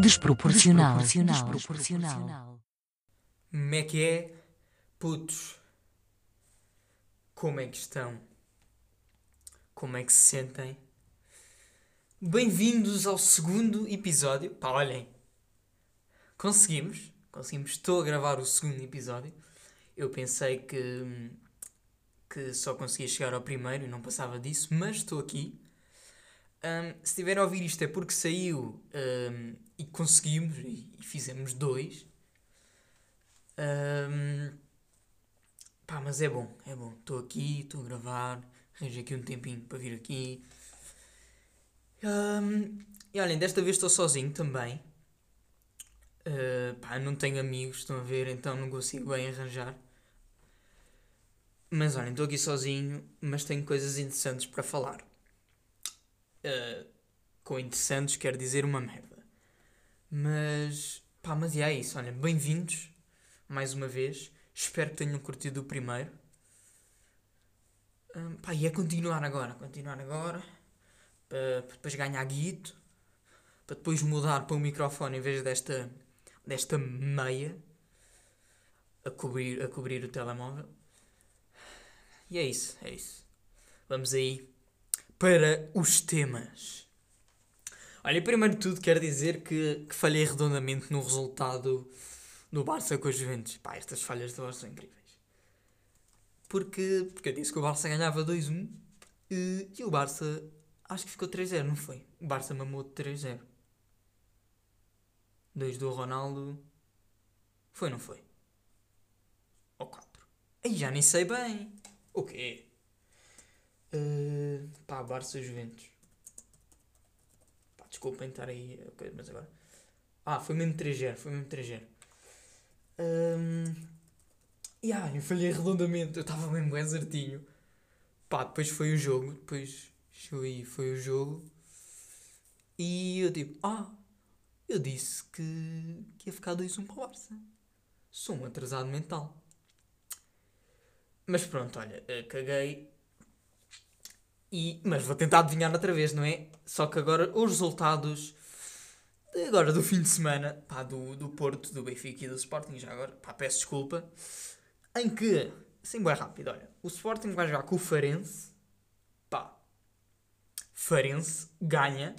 Desproporcional. Desproporcional. Como é que é? Putos. Como é que estão? Como é que se sentem? Bem-vindos ao segundo episódio. Pá, olhem. Conseguimos. Conseguimos. Estou a gravar o segundo episódio. Eu pensei que, que só conseguia chegar ao primeiro e não passava disso, mas estou aqui. Um, se estiver a ouvir isto é porque saiu um, e conseguimos e, e fizemos dois. Um, pá, mas é bom, é bom. Estou aqui, estou a gravar, arranjei aqui um tempinho para vir aqui. E olhem, desta vez estou sozinho também. Uh, pá, não tenho amigos, estão a ver, então não consigo bem arranjar. Mas olhem, estou aqui sozinho, mas tenho coisas interessantes para falar. Uh, com interessantes quer dizer uma merda. Mas, pá, mas é isso, olhem, bem-vindos mais uma vez. Espero que tenham curtido o primeiro. Um, pá, e é continuar agora, continuar agora, para depois ganhar guito, para depois mudar para o microfone em vez desta, desta meia a cobrir, a cobrir o telemóvel. E é isso, é isso. Vamos aí para os temas. Olha, primeiro de tudo quero dizer que, que falhei redondamente no resultado do Barça com os Juventus. Pá, estas falhas do Barça são incríveis. Porque, porque eu disse que o Barça ganhava 2-1 e, e o Barça acho que ficou 3-0, não foi? O Barça mamou de 3-0. 2 do Ronaldo. Foi, não foi? Ou 4? Aí já nem sei bem. O quê? Uh, pá, Barça Juventus. Pá, desculpem estar aí, mas agora. Ah, foi mesmo 3-0, foi mesmo 3-0. Um, e ah, eu falhei redondamente, eu estava mesmo bem certinho. Pá, depois foi o jogo, depois aí, foi o jogo. E eu tipo, ah, eu disse que, que ia ficar 2-1 para o Barça. Sou um atrasado mental. Mas pronto, olha, eh, caguei. E, mas vou tentar adivinhar outra vez, não é? Só que agora os resultados agora do fim de semana, pá, do, do Porto, do Benfica e do Sporting, já agora, pá, peço desculpa, em que, assim bem rápido, olha, o Sporting vai jogar com o Farense, pá, Farense ganha,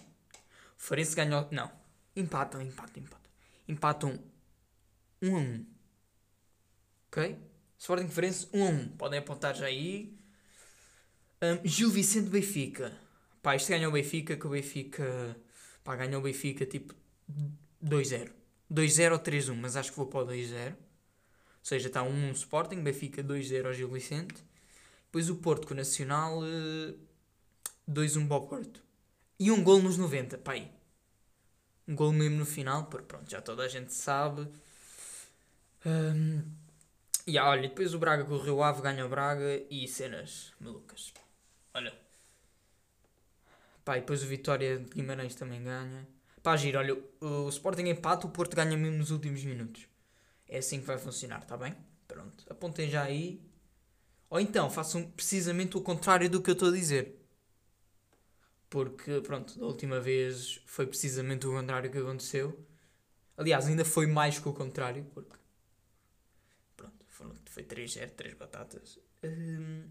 Farense ganha, não, empatam, empatam, empatam, empatam 1 um a 1, um. ok? Sporting Farense 1 um a 1, podem apontar já aí, um, Gil Vicente Benfica, pá, isto ganha o Benfica, que o Benfica, pá, ganhou o Benfica, tipo, 2-0. 2-0 ou 3-1, mas acho que vou para o 2-0. Ou seja, está 1 um Sporting, Benfica 2-0 ao Gil Vicente. Depois o Porto com o Nacional 2-1 para o Porto. E um gol nos 90, pá aí. Um gol mesmo no final, porque pronto, já toda a gente sabe. Um, e ah, olha, depois o Braga com o Ave ganha o Braga e cenas malucas. Olha. Pá, e depois o Vitória de Guimarães também ganha. Pá, giro, olha, o Sporting empata, o Porto ganha mesmo nos últimos minutos. É assim que vai funcionar, está bem? Pronto, apontem já aí. Ou então, façam precisamente o contrário do que eu estou a dizer. Porque, pronto, da última vez foi precisamente o contrário que aconteceu. Aliás, ainda foi mais que o contrário, porque... Pronto, foram, foi 3-0, 3 batatas. Hum,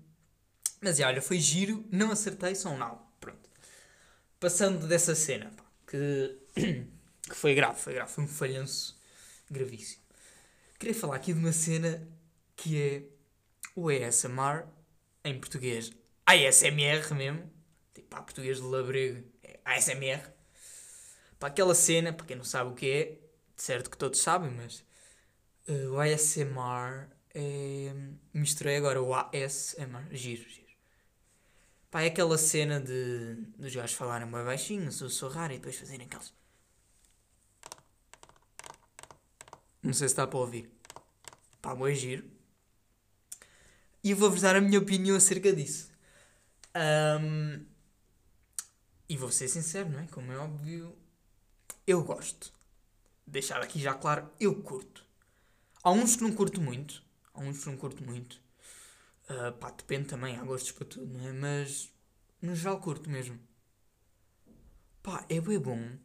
mas, olha, foi giro, não acertei, só um não. Pronto. Passando dessa cena, pá que, que foi grave, foi grave, foi um falhanço gravíssimo. Queria falar aqui de uma cena que é o ASMR, em português ASMR mesmo, tipo para português de labrego é ASMR, para aquela cena, para quem não sabe o que é, certo que todos sabem, mas uh, o ASMR é. Misturei agora o ASMR, giro, giro. Pá, é aquela cena de dos gajos falarem mais baixinho, sussurrar e depois fazerem aqueles. Não sei se está para ouvir. Pá, bom giro. E vou-vos dar a minha opinião acerca disso. Um, e vou ser sincero, não é? Como é óbvio, eu gosto deixar aqui já claro, eu curto. Há uns que não curto muito. Há uns que não curto muito. Uh, pá, depende também, há gostos para tudo, não é? Mas no geral curto mesmo. Pá, é bem bom.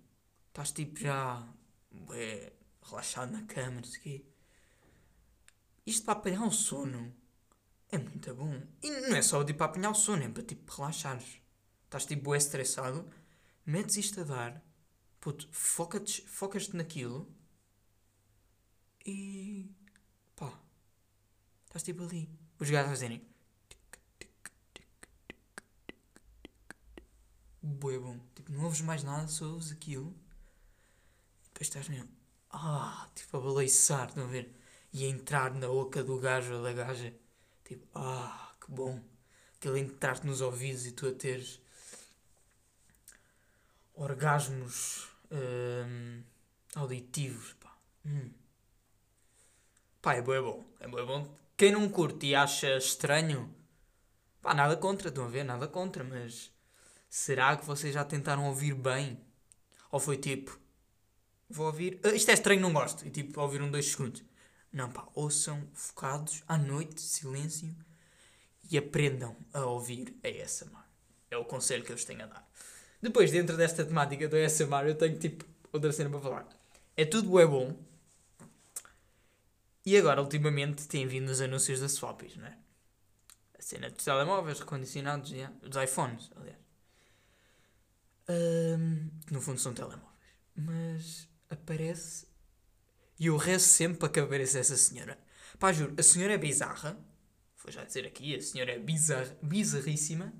Estás tipo já bem, relaxado na cama, não sei o quê. Isto para apanhar o sono é muito bom. E não é só de para apanhar o sono, é para tipo relaxares. Estás tipo bem estressado, metes isto a dar, puto, foca-te focas naquilo e pá, estás tipo ali. Os gajos fazerem Boa, bom. Tipo, não ouves mais nada, só ouves aquilo. E depois estás mesmo. Ah, tipo a baleiçar, estão a ver? E a entrar na boca do gajo ou da gaja. Tipo, ah, que bom. Aquele entrar-te nos ouvidos e tu a teres orgasmos hum, auditivos, pá. Hum. Pá, é bom, é bom. É bom, é. Quem não curte e acha estranho, pá, nada contra, estão a ver? Nada contra, mas será que vocês já tentaram ouvir bem? Ou foi tipo, vou ouvir, uh, isto é estranho, não gosto, e tipo, ouviram dois segundos. Não, pá, ouçam focados à noite, silêncio e aprendam a ouvir a ASMR. É o conselho que eu vos tenho a dar. Depois, dentro desta temática do ASMR, eu tenho tipo outra cena para falar. É tudo é bom. E agora, ultimamente, têm vindo os anúncios da Swappies, não é? A cena dos telemóveis recondicionados, yeah, dos iPhones, aliás. Um, no fundo são telemóveis. Mas aparece e eu rezo sempre para que apareça essa senhora. Pá, juro, a senhora é bizarra. Vou já dizer aqui, a senhora é bizar, bizarríssima.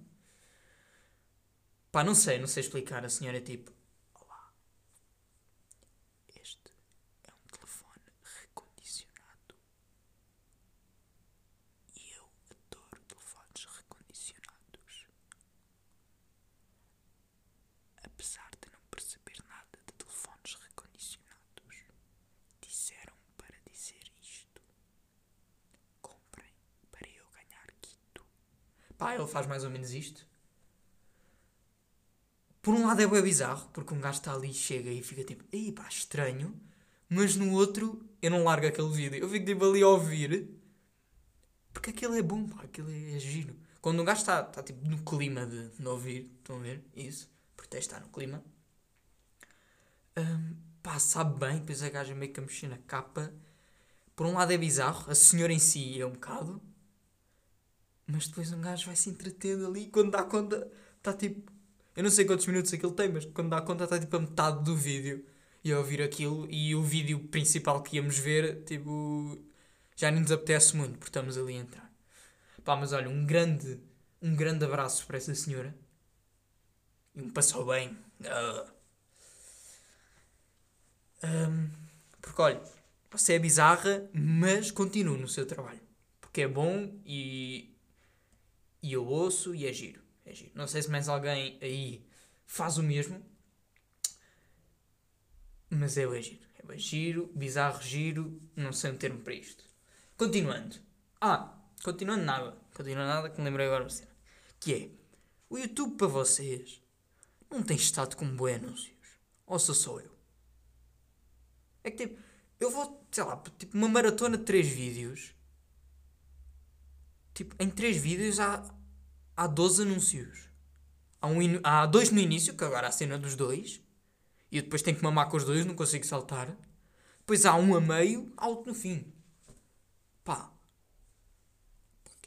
Pá, não sei, não sei explicar. A senhora é tipo: Olá, este é um telefone recondicionado. E eu adoro telefones recondicionados. Apesar de não perceber nada de telefones recondicionados, disseram para dizer isto. Comprem para eu ganhar quito. Pá, ele faz mais ou menos isto. Por um lado é bem bizarro, porque um gajo está ali, chega e fica tipo, ei pá, estranho. Mas no outro, eu não largo aquele vídeo. Eu fico tipo ali a ouvir. Porque aquilo é bom, pá, aquilo é, é giro. Quando um gajo está, está tipo no clima de, de ouvir, estão a ver? Isso, porque está no clima. Hum, pá, sabe bem, depois a gaja meio que a mexer na capa. Por um lado é bizarro, a senhora em si é um bocado. Mas depois um gajo vai se entretendo ali quando dá conta, está tipo. Eu não sei quantos minutos aquilo tem, mas quando dá conta está tipo a metade do vídeo. E a ouvir aquilo e o vídeo principal que íamos ver, tipo. Já nem nos apetece muito, porque estamos ali a entrar. Pá, mas olha, um grande, um grande abraço para essa senhora. E um passou bem. Ah. Um, porque olha, você é bizarra, mas continua no seu trabalho. Porque é bom e, e eu ouço e é giro. É giro. Não sei se mais alguém aí faz o mesmo. Mas é bem giro. É bem giro, bizarro, giro. Não sei um termo para isto. Continuando. Ah, continuando nada. Continuando nada que me lembrei agora. Que é, o YouTube para vocês não tem estado com bons anúncios. Ou sou só eu? É que tipo, eu vou, sei lá, tipo uma maratona de 3 vídeos. Tipo, em 3 vídeos há, há 12 anúncios. Há, um, inu- há dois no início, que agora há a cena dos dois. E eu depois tenho que mamar com os dois, não consigo saltar. Depois há um a meio, há outro no fim. Pá.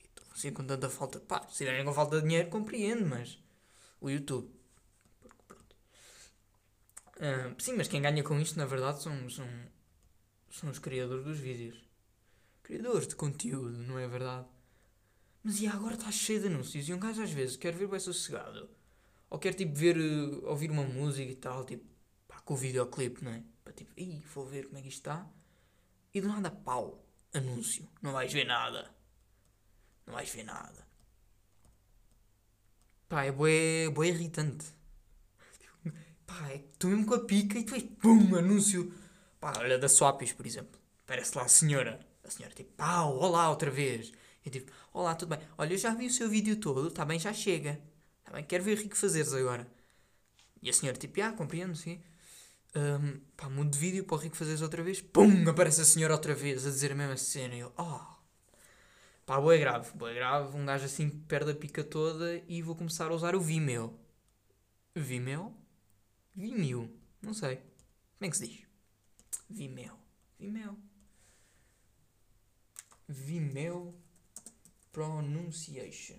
Estão assim com tanta falta? Pá, se irem com falta de dinheiro, compreendo, mas. O YouTube. Ah, sim, mas quem ganha com isto, na verdade, são, são, são os criadores dos vídeos. Criadores de conteúdo, não é verdade? Mas e agora está cheio de anúncios e um gajo às vezes quer ver bem sossegado. Ou quer tipo ver, eh, ouvir uma música e tal, tipo, pá, com o videoclipe, não é? Para tipo, ih, vou ver como é que isto está. E do nada, pau, anúncio. Não vais ver nada. Não vais ver nada. Pá, é bué, bué irritante. Pá, é que estou mesmo com a pica e depois, pum, anúncio. Pá, olha da Swappies, por exemplo. Parece lá a senhora. A senhora tipo, pau, olá outra vez. Olá, tudo bem. Olha, eu já vi o seu vídeo todo, está bem, já chega. Está bem, quero ver o que fazeres agora. E a senhora tipo, ah, compreendo, sim. Um, pá, mudo de vídeo para o Rico fazer isso outra vez. Pum! Aparece a senhora outra vez a dizer a mesma cena. E eu, oh. Pá, boa grave, boa grave. Um gajo assim perde a pica toda e vou começar a usar o Vimeo. Vimeo? Vimeo. Não sei. Como é que se diz? Vimeo. Vimeo. Vimeo Pronunciation.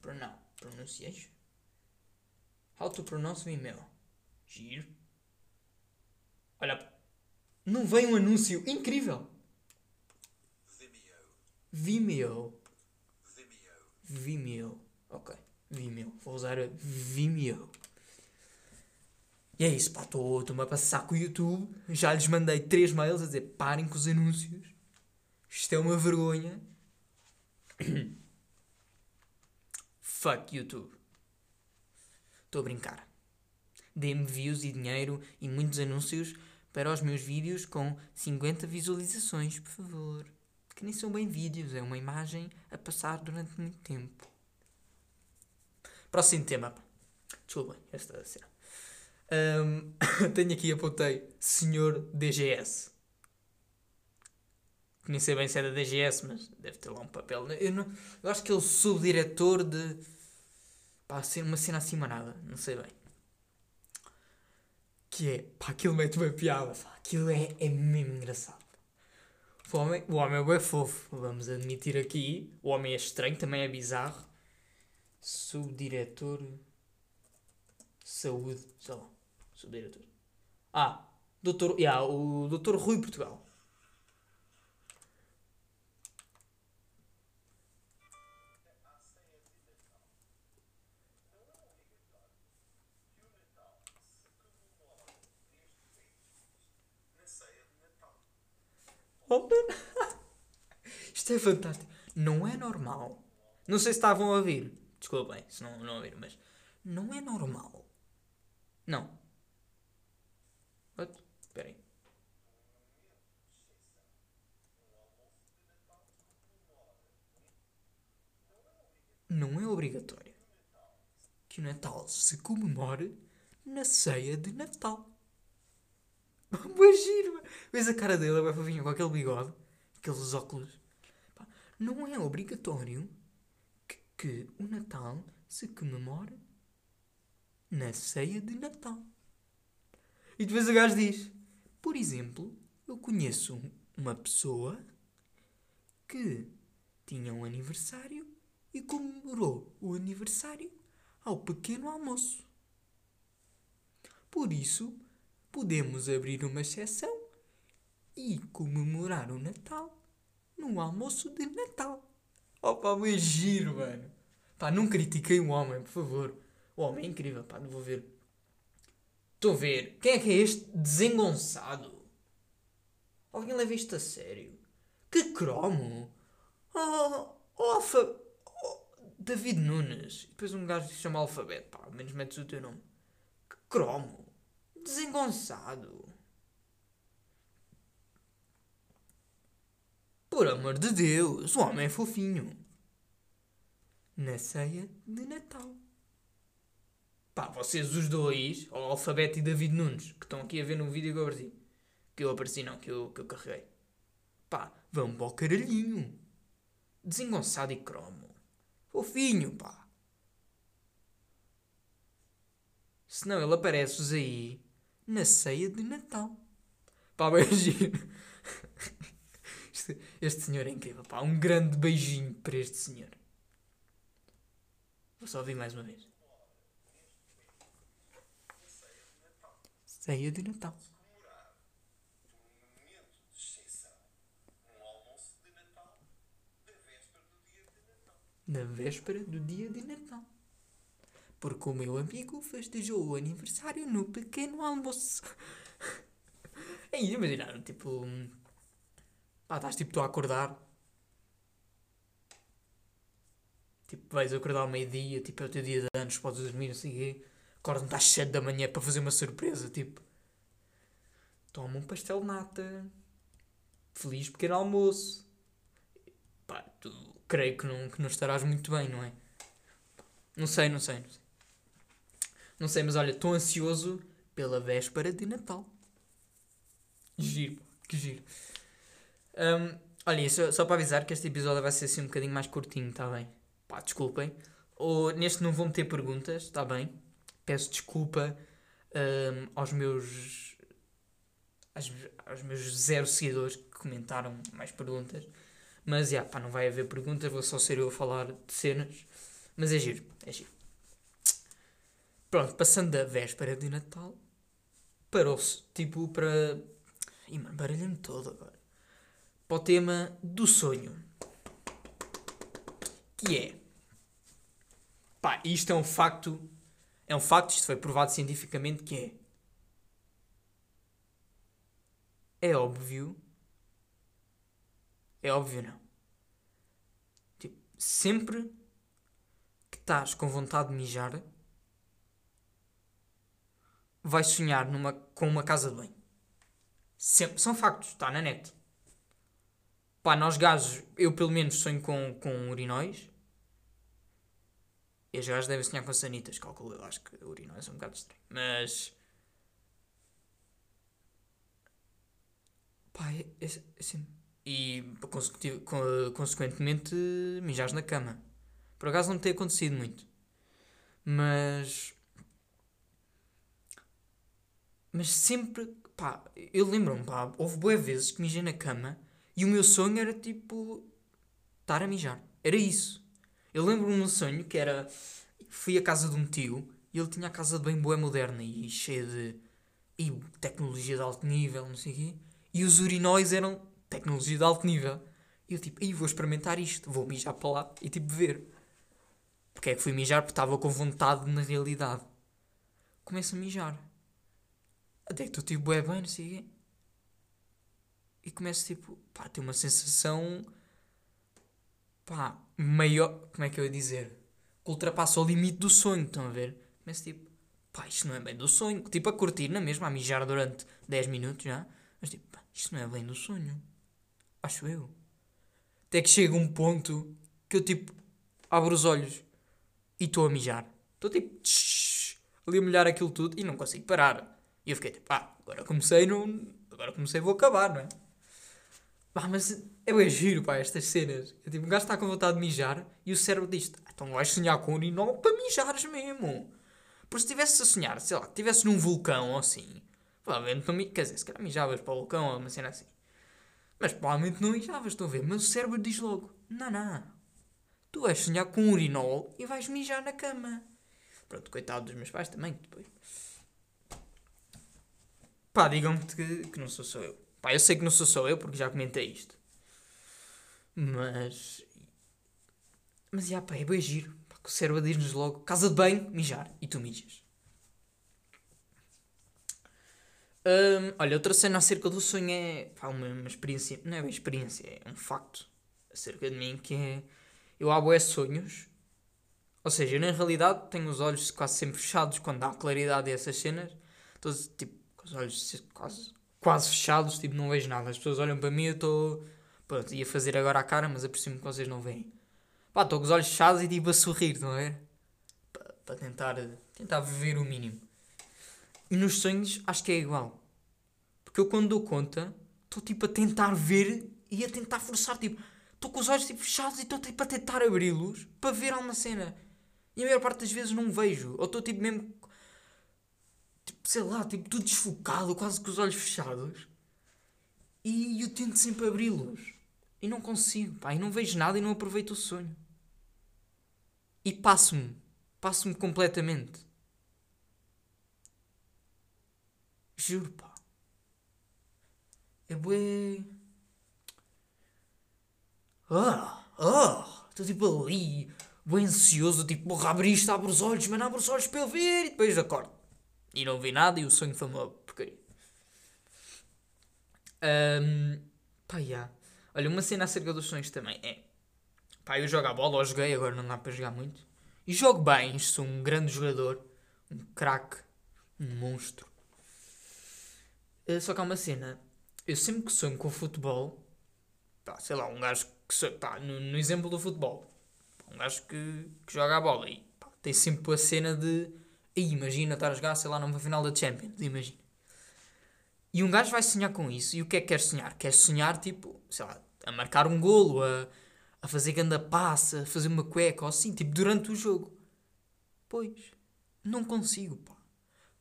Pronoun. Pronunciation? How to pronounce Vimeo. Giro. Olha, não vem um anúncio incrível. Vimeo. Vimeo. Vimeo. Ok. Vimeo. Vou usar Vimeo. E é isso, pá. Estou-me a passar com o YouTube. Já lhes mandei três mails a dizer parem com os anúncios. Isto é uma vergonha. Fuck YouTube. Estou a brincar. Dê-me views e dinheiro e muitos anúncios para os meus vídeos com 50 visualizações, por favor. Que nem são bem vídeos, é uma imagem a passar durante muito tempo. Próximo tema. Desculpem, esta cena. Um, tenho aqui, apontei Senhor DGS. Nem sei bem se é da DGS, mas deve ter lá um papel. Eu, não, eu acho que ele é o subdiretor de. Pá, uma cena assim manada, não sei bem. Que é, pá, aquilo mete uma piada, pá, aquilo é, é mesmo engraçado. O homem, o homem é bem fofo, vamos admitir aqui. O homem é estranho, também é bizarro. Subdiretor. Saúde, sei lá. Subdiretor. Ah, doutor, yeah, o doutor Rui Portugal. Isto é fantástico. Não é normal. Não sei se estavam a ouvir. Desculpem se não, não ouviram, mas não é normal. Não. Espera aí. Não é obrigatório que o Natal se comemore na ceia de Natal. Imagina! Vês a cara dele, vai fofinho, com aquele bigode, aqueles óculos. Não é obrigatório que, que o Natal se comemore na ceia de Natal. E depois o gajo diz: Por exemplo, eu conheço uma pessoa que tinha um aniversário e comemorou o aniversário ao pequeno almoço. Por isso, podemos abrir uma exceção e comemorar o Natal no almoço de Natal. Opa, meu giro, mano. Pá, não critiquei o homem, por favor. O homem é incrível, pá, não vou ver. Estou a ver. Quem é que é este desengonçado? Alguém leva isto a sério? Que cromo! Oh, oh, alfa... Oh, David Nunes. E depois um gajo que se chama Alfabeto. Pá, menos metes o teu nome. Que cromo! Desengonçado. Por amor de Deus, o homem é fofinho. Na ceia de Natal. Pá, vocês os dois, o Alfabeto e David Nunes, que estão aqui a ver no vídeo que eu apareci. Que eu apareci, não, que eu, que eu carreguei. Pá, vão para o caralhinho. Desengonçado e cromo. Fofinho, pá. Senão ele aparece-vos aí na ceia de Natal. Pá, beijinho. Este, este senhor é incrível, pá. Um grande beijinho para este senhor. Vou só ouvir mais uma vez. Ceia de Natal. Na véspera do dia de Natal porque o meu amigo festejou o aniversário no pequeno almoço. é isso, imagina, tipo. Pá, estás tipo tu a acordar. Tipo, vais acordar ao meio-dia, tipo, é o teu dia de anos, podes dormir, não sei o quê. Acordas-me às 7 da manhã para fazer uma surpresa, tipo. Toma um pastel de nata. Feliz pequeno almoço. Pá, tu creio que não, que não estarás muito bem, não é? Não sei, não sei, não sei. Não sei, mas olha, estou ansioso pela véspera de Natal. Giro, que giro. Um, olha, só, só para avisar que este episódio vai ser assim um bocadinho mais curtinho, está bem? Pá, desculpem. Ou, neste não vou meter perguntas, está bem? Peço desculpa um, aos meus. Aos, aos, meus zero seguidores que comentaram mais perguntas. Mas, já, yeah, pá, não vai haver perguntas, vou só ser eu a falar de cenas. Mas é giro, é giro. Pronto, passando da véspera de Natal, parou-se, tipo, para... Ih, mano, baralhei-me todo agora. Para o tema do sonho. Que é... Pá, isto é um facto... É um facto, isto foi provado cientificamente, que é... É óbvio... É óbvio não. Tipo, sempre que estás com vontade de mijar vai sonhar numa, com uma casa de banho. Sempre, são factos, está na net. Pá, nós gajos, eu pelo menos sonho com, com urinóis. E os gajos devem sonhar com sanitas, calculo eu. Acho que urinóis é um bocado estranho. Mas. Pá, é, é, é assim. E consequentemente mijares na cama. Por acaso não me tem acontecido muito. Mas mas sempre, pá, eu lembro-me, pá, houve boas vezes que mijei na cama e o meu sonho era tipo estar a mijar. Era isso. Eu lembro-me um sonho que era. Fui à casa de um tio e ele tinha a casa bem boa moderna e cheia de. e tecnologia de alto nível, não sei o quê. E os urinóis eram tecnologia de alto nível. E eu tipo, aí vou experimentar isto, vou mijar para lá e tipo ver. Porque é que fui mijar? Porque estava com vontade na realidade. Começo a mijar. Até que estou tipo, é bem, não sei o quê. E começo tipo, pá, ter uma sensação, pá, maior, como é que eu ia dizer? Que ultrapassa o limite do sonho, estão a ver? Começo tipo, pá, isto não é bem do sonho. Tipo, a curtir na mesma, a mijar durante 10 minutos já. Mas tipo, pá, isto não é bem do sonho. Acho eu. Até que chega um ponto que eu tipo, abro os olhos e estou a mijar. Estou tipo, tsh, ali a molhar aquilo tudo e não consigo parar. E eu fiquei tipo, ah, agora comecei, não... agora comecei, vou acabar, não é? Pá, mas é bem giro, pá, estas cenas. É tipo, um gajo está com vontade de mijar e o cérebro diz ah, então vais sonhar com um urinol para mijares mesmo. Porque se estivesse a sonhar, sei lá, estivesse num vulcão ou assim, provavelmente para mim, quer dizer, se calhar mijavas para o vulcão ou uma cena assim. Mas provavelmente não mijavas, estou a ver. Mas o cérebro diz logo, não, não, tu vais sonhar com um urinol e vais mijar na cama. Pronto, coitado dos meus pais também, depois Pá, digam-me que, que não sou só eu. Pá, eu sei que não sou só eu porque já comentei isto. Mas. Mas já, pá, é bem giro. Pá, que o cérebro diz-nos logo: casa de banho, mijar. E tu mijas. Um, olha, outra cena acerca do sonho é pá, uma, uma, experiência, não é uma experiência, é um facto acerca de mim que é eu há boé sonhos, ou seja, eu na realidade tenho os olhos quase sempre fechados quando há claridade a essas cenas, então, tipo, com os olhos quase, quase fechados, tipo, não vejo nada. As pessoas olham para mim, eu estou. Pronto, ia fazer agora a cara, mas apercebo que vocês não veem. Pá, estou com os olhos fechados e tipo a sorrir, não é? Para tentar, tentar viver o mínimo. E nos sonhos acho que é igual. Porque eu quando dou conta, estou tipo a tentar ver e a tentar forçar, tipo, estou com os olhos tipo, fechados e estou tipo a tentar abri-los para ver alguma cena. E a maior parte das vezes não vejo. Ou estou tipo mesmo sei lá, tipo, tudo desfocado, quase com os olhos fechados. E eu tento sempre abri-los. E não consigo, pá, e não vejo nada e não aproveito o sonho. E passo-me, passo-me completamente. Juro, pá. É bué. Ah, ah, estou tipo ali, bem ansioso, tipo, morra, abrir isto, abre os olhos, mas não abre os olhos para eu ver e depois acordo. E não vi nada e o sonho foi uma porcaria. Um, pá, yeah. Olha, uma cena acerca dos sonhos também é. Pá, eu jogo a bola, ou joguei, agora não dá para jogar muito. E jogo bem, sou um grande jogador, um craque, um monstro. Uh, só que há uma cena. Eu sempre que sonho com futebol, pá, sei lá, um gajo que sonho, pá, no, no exemplo do futebol, um gajo que, que joga a bola e pá, tem sempre a cena de e imagina estar a jogar, sei lá, numa final da Champions, imagina. E um gajo vai sonhar com isso. E o que é que quer sonhar? Quer sonhar, tipo, sei lá, a marcar um golo, a, a fazer ganda passa, a fazer uma cueca ou assim, tipo, durante o jogo. Pois, não consigo, pá.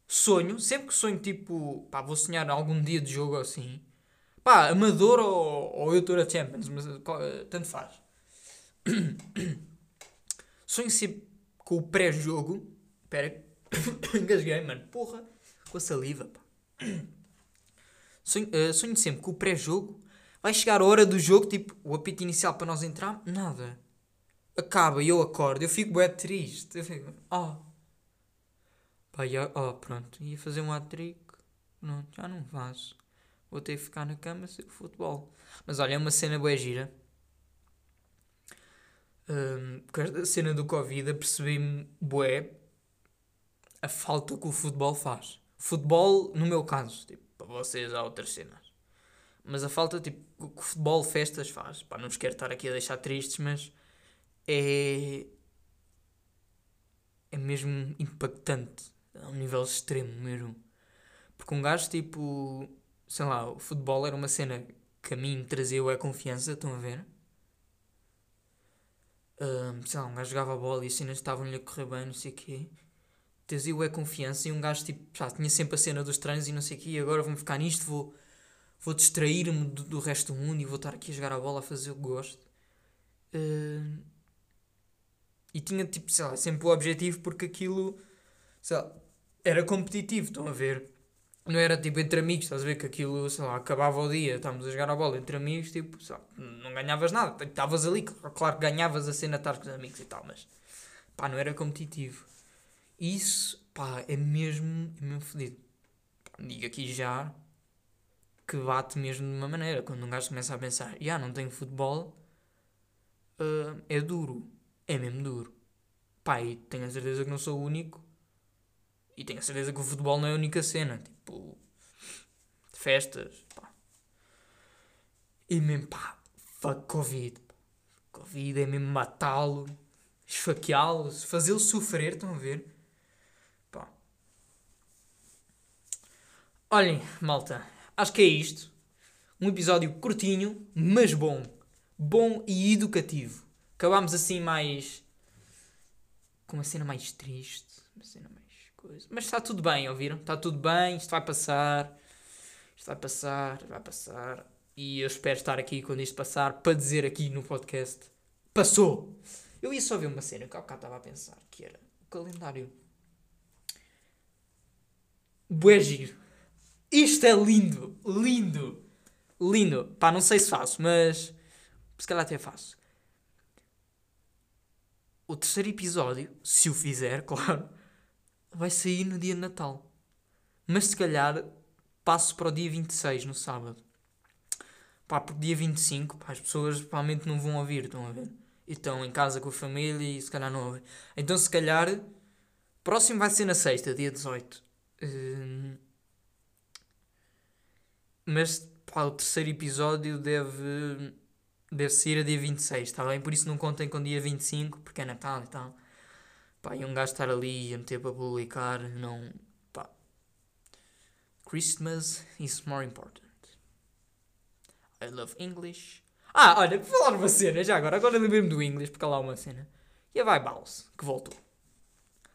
Sonho, sempre que sonho, tipo, pá, vou sonhar algum dia de jogo assim. Pá, amador ou, ou eu estou a Champions, mas tanto faz. sonho sempre com o pré-jogo. Espera, engasguei, mano. Porra, com a saliva, pá. Sonho, uh, sonho sempre com o pré-jogo. Vai chegar a hora do jogo, tipo, o apito inicial para nós entrar, nada. Acaba e eu acordo, eu fico bem triste. Eu fico, oh. Pá, oh, pronto, ia fazer um hat-trick. Não, já não faço. Vou ter que ficar na cama ser futebol. Mas olha, é uma cena boa gira. Um, a cena do Covid, apercebi-me, bué, a falta que o futebol faz. Futebol, no meu caso, tipo, para vocês há outras cenas. Mas a falta, tipo, que o futebol festas faz. Pá, não vos quero estar aqui a deixar tristes, mas é. É mesmo impactante. A um nível extremo mesmo. Porque um gajo, tipo. Sei lá, o futebol era uma cena que a mim me trazia a confiança, estão a ver? Um, sei lá, um gajo jogava a bola e as cenas estavam-lhe a correr bem, não sei o quê tens o é confiança e um gajo tipo, já, tinha sempre a cena dos treinos e não sei o quê, e agora vou-me ficar nisto, vou, vou distrair-me do, do, resto do mundo e vou estar aqui a jogar a bola, a fazer o que gosto. Uh, e tinha tipo, sei lá, sempre o objetivo porque aquilo, sei lá, era competitivo, estão a ver? Não era tipo entre amigos, estás a ver que aquilo, sei lá, acabava o dia, estávamos a jogar a bola entre amigos, tipo, sei lá, não ganhavas nada, estavas ali, claro que ganhavas a cena estar com os amigos e tal, mas pá, não era competitivo. Isso, pá, é mesmo, é mesmo fodido. Digo aqui já que bate mesmo de uma maneira. Quando um gajo começa a pensar, já yeah, não tenho futebol, uh, é duro. É mesmo duro. Pá, e tenho a certeza que não sou o único. E tenho a certeza que o futebol não é a única cena. Tipo, festas, pá. E mesmo, pá, fuck Covid. Covid é mesmo matá-lo, esfaqueá-lo, fazê-lo sofrer, estão a ver? Olhem, malta, acho que é isto. Um episódio curtinho, mas bom. Bom e educativo. Acabámos assim mais. com uma cena mais triste. Uma cena mais coisa. Mas está tudo bem, ouviram? Está tudo bem, isto vai passar. Isto vai passar, vai passar. E eu espero estar aqui quando isto passar para dizer aqui no podcast: Passou! Eu ia só ver uma cena que há bocado estava a pensar, que era o calendário. Bué giro isto é lindo, lindo, lindo. Pá, não sei se faço, mas se calhar até faço. O terceiro episódio, se o fizer, claro, vai sair no dia de Natal. Mas se calhar passo para o dia 26, no sábado. Pá, porque dia 25, pá, as pessoas provavelmente não vão ouvir, estão a ver? E estão em casa com a família e se calhar não ouvem. Então se calhar, próximo vai ser na sexta, dia 18. Uh, mas pá, o terceiro episódio deve, deve sair a dia 26, está bem? Por isso não contem com dia 25, porque é Natal e tal. Pá, e um gajo estar ali a meter para publicar, não. Pá. Christmas is more important. I love English. Ah, olha, vou falar uma cena já agora. Agora lembrei-me do English, porque há lá uma cena. E a Vai Bounce, que voltou.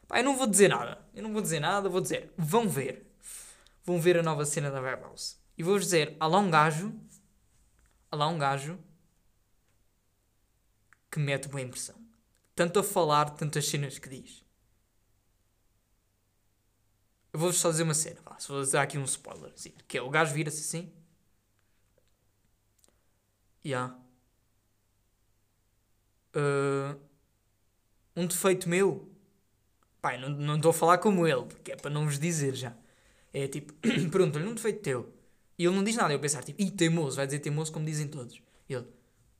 Pá, eu não vou dizer nada. Eu não vou dizer nada, vou dizer. Vão ver. Vão ver a nova cena da Vai Bounce. E vou-vos dizer, há lá um gajo, há lá um gajo que mete boa impressão. Tanto a falar, tantas cenas que diz. Eu vou-vos só dizer uma cena, vá, vou dar aqui um spoiler, que é o gajo vira-se assim. E. Uh, um defeito meu. Pai, não estou a falar como ele, porque é para não vos dizer já. É tipo, pergunta-lhe um defeito teu. E ele não diz nada. Eu pensar, tipo, ih, teimoso, vai dizer teimoso como dizem todos. E ele,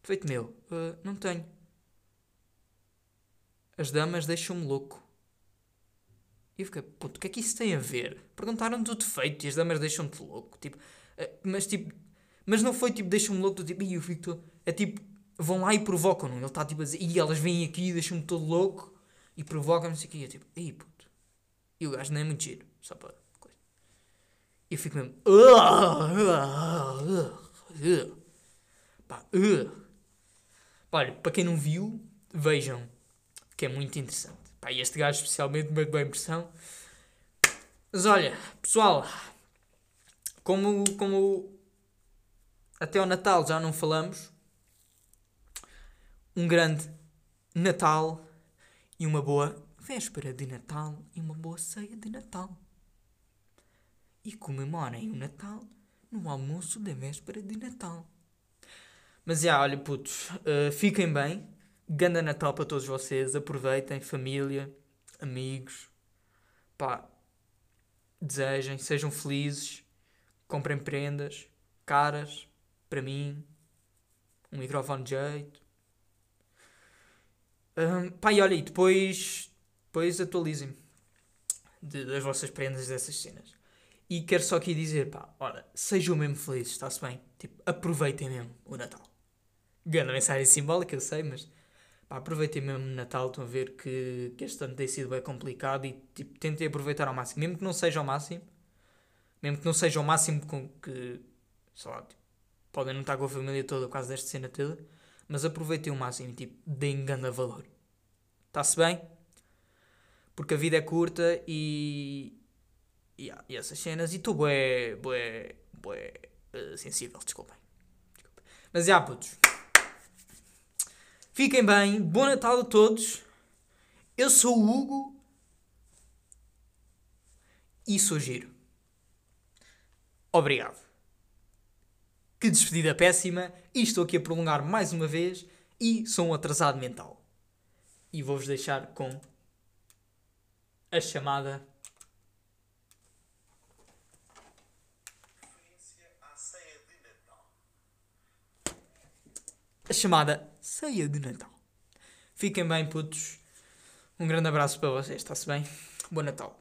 defeito meu, uh, não tenho. As damas deixam-me louco. E eu fiquei, puto, o que é que isso tem a ver? Perguntaram-te do defeito e as damas deixam-te louco. Tipo, uh, mas tipo, mas não foi tipo, deixam-me louco, tipo, ih, eu fico. É tipo, vão lá e provocam-no. Ele está tipo a dizer, ih, elas vêm aqui e deixam-me todo louco e provocam-me, não sei o. E eu tipo, ih, puto. E o gajo não é muito giro, só para E eu fico mesmo. Pá, Pá, olha, para quem não viu, vejam, que é muito interessante. Pá, este gajo especialmente me bem impressão. Mas olha, pessoal, como, como até ao Natal já não falamos, um grande Natal e uma boa véspera de Natal e uma boa ceia de Natal. E comemorem o Natal no almoço da véspera de Natal. Mas já, olha, putos, uh, fiquem bem. Ganda Natal para todos vocês. Aproveitem, família, amigos. Pá, desejem, sejam felizes. Comprem prendas caras para mim. Um microfone de jeito. Um, pá, e olha, e depois, depois atualizem-me das vossas prendas dessas cenas. E quero só aqui dizer, pá, olha, sejam mesmo felizes, está-se bem? Tipo, aproveitem mesmo o Natal. Grande mensagem simbólica, eu sei, mas pá, aproveitem mesmo o Natal, estão a ver que, que este ano tem sido bem complicado e tipo, tentem aproveitar ao máximo, mesmo que não seja ao máximo, mesmo que não seja ao máximo com que, sei lá, tipo, podem não estar com a família toda causa desta cena toda, mas aproveitem o máximo e tipo, deem grande valor. Está-se bem? Porque a vida é curta e. E, essas cenas. E estou bué. bué. bué. Uh, sensível, desculpem. desculpem. Mas já, putos. Fiquem bem. Bom Natal a todos. Eu sou o Hugo. E sou giro. Obrigado. Que despedida péssima. E estou aqui a prolongar mais uma vez. E sou um atrasado mental. E vou-vos deixar com a chamada. Chamada ceia de Natal. Fiquem bem, putos. Um grande abraço para vocês, está-se bem? Bom Natal.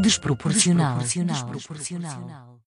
Desproporcional. Desproporcional. Desproporcional.